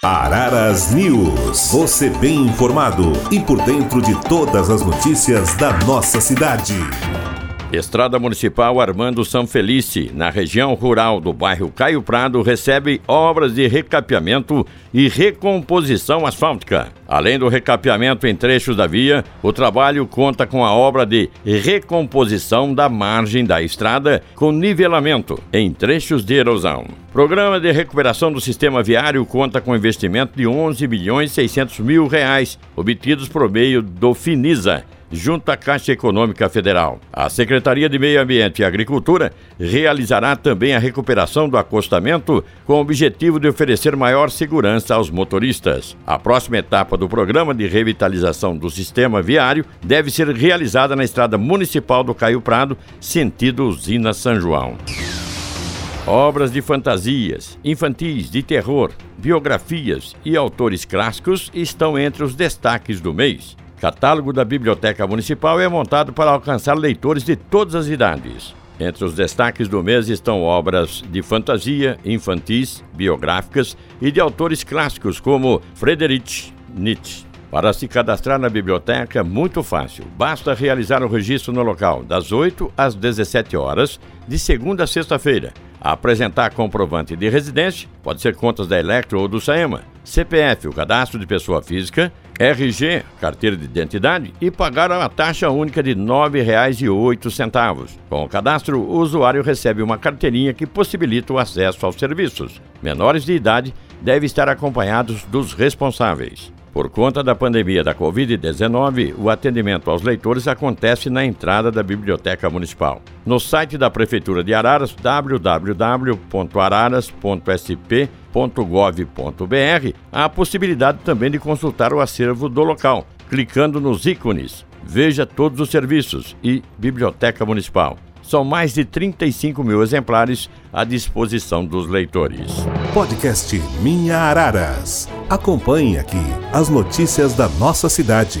Araras News. Você bem informado e por dentro de todas as notícias da nossa cidade. Estrada Municipal Armando São Felice, na região rural do bairro Caio Prado, recebe obras de recapeamento e recomposição asfáltica. Além do recapeamento em trechos da via, o trabalho conta com a obra de recomposição da margem da estrada com nivelamento em trechos de erosão. Programa de recuperação do sistema viário conta com investimento de 11 milhões 600 mil reais, obtidos por meio do Finisa junto à Caixa Econômica Federal. A Secretaria de Meio Ambiente e Agricultura realizará também a recuperação do acostamento com o objetivo de oferecer maior segurança aos motoristas. A próxima etapa do programa de revitalização do sistema viário deve ser realizada na estrada municipal do Caio Prado, sentido Usina São João. Obras de fantasias, infantis, de terror, biografias e autores clássicos estão entre os destaques do mês. Catálogo da Biblioteca Municipal é montado para alcançar leitores de todas as idades. Entre os destaques do mês estão obras de fantasia, infantis, biográficas e de autores clássicos como Friedrich Nietzsche. Para se cadastrar na biblioteca, muito fácil. Basta realizar o registro no local, das 8 às 17 horas, de segunda a sexta-feira. Apresentar comprovante de residência, pode ser contas da Electro ou do SAEMA, CPF, o cadastro de pessoa física, RG, carteira de identidade, e pagar uma taxa única de R$ 9,08. Com o cadastro, o usuário recebe uma carteirinha que possibilita o acesso aos serviços. Menores de idade devem estar acompanhados dos responsáveis. Por conta da pandemia da Covid-19, o atendimento aos leitores acontece na entrada da Biblioteca Municipal. No site da Prefeitura de Araras, www.araras.sp.gov.br, há a possibilidade também de consultar o acervo do local, clicando nos ícones. Veja todos os serviços e Biblioteca Municipal. São mais de 35 mil exemplares à disposição dos leitores. Podcast Minha Araras. Acompanhe aqui as notícias da nossa cidade.